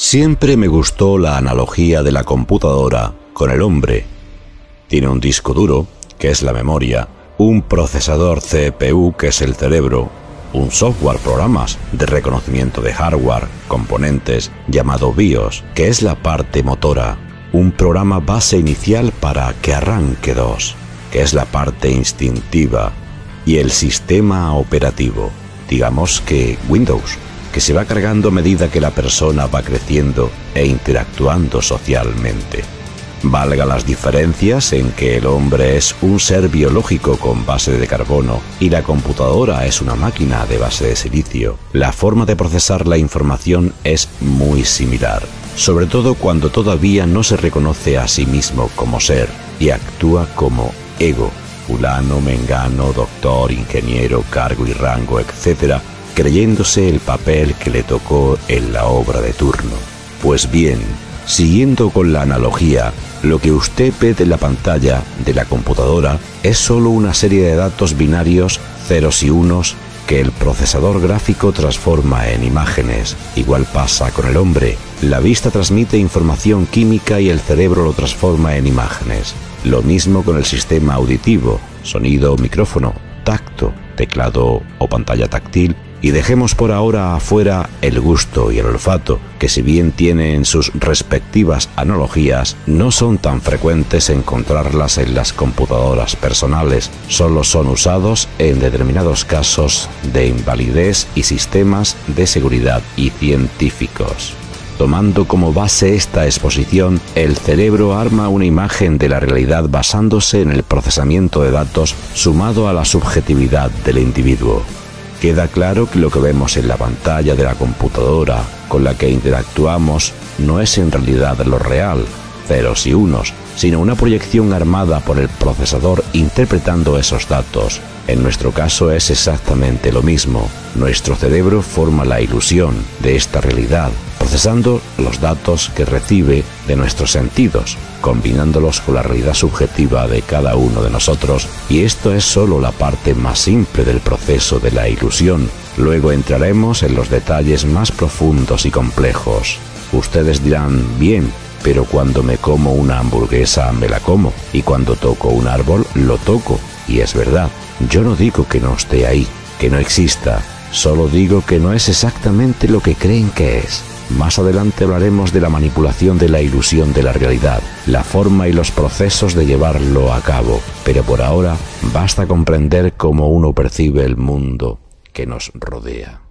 Siempre me gustó la analogía de la computadora con el hombre. Tiene un disco duro, que es la memoria, un procesador CPU, que es el cerebro, un software programas de reconocimiento de hardware, componentes, llamado BIOS, que es la parte motora, un programa base inicial para que arranque dos, que es la parte instintiva, y el sistema operativo, digamos que Windows, se va cargando a medida que la persona va creciendo e interactuando socialmente. Valga las diferencias en que el hombre es un ser biológico con base de carbono y la computadora es una máquina de base de silicio. La forma de procesar la información es muy similar, sobre todo cuando todavía no se reconoce a sí mismo como ser y actúa como ego, fulano, mengano, doctor, ingeniero, cargo y rango, etc., creyéndose el papel que le tocó en la obra de turno. Pues bien, siguiendo con la analogía, lo que usted ve en la pantalla de la computadora es solo una serie de datos binarios ceros y unos que el procesador gráfico transforma en imágenes. Igual pasa con el hombre. La vista transmite información química y el cerebro lo transforma en imágenes. Lo mismo con el sistema auditivo, sonido, micrófono, tacto, teclado o pantalla táctil y dejemos por ahora afuera el gusto y el olfato, que si bien tienen sus respectivas analogías, no son tan frecuentes encontrarlas en las computadoras personales, solo son usados en determinados casos de invalidez y sistemas de seguridad y científicos. Tomando como base esta exposición, el cerebro arma una imagen de la realidad basándose en el procesamiento de datos sumado a la subjetividad del individuo. Queda claro que lo que vemos en la pantalla de la computadora con la que interactuamos no es en realidad lo real, ceros y unos, sino una proyección armada por el procesador interpretando esos datos. En nuestro caso es exactamente lo mismo. Nuestro cerebro forma la ilusión de esta realidad, procesando los datos que recibe de nuestros sentidos, combinándolos con la realidad subjetiva de cada uno de nosotros, y esto es solo la parte más simple del proceso de la ilusión. Luego entraremos en los detalles más profundos y complejos. Ustedes dirán, bien, pero cuando me como una hamburguesa me la como, y cuando toco un árbol lo toco, y es verdad, yo no digo que no esté ahí, que no exista, solo digo que no es exactamente lo que creen que es. Más adelante hablaremos de la manipulación de la ilusión de la realidad, la forma y los procesos de llevarlo a cabo, pero por ahora basta comprender cómo uno percibe el mundo que nos rodea.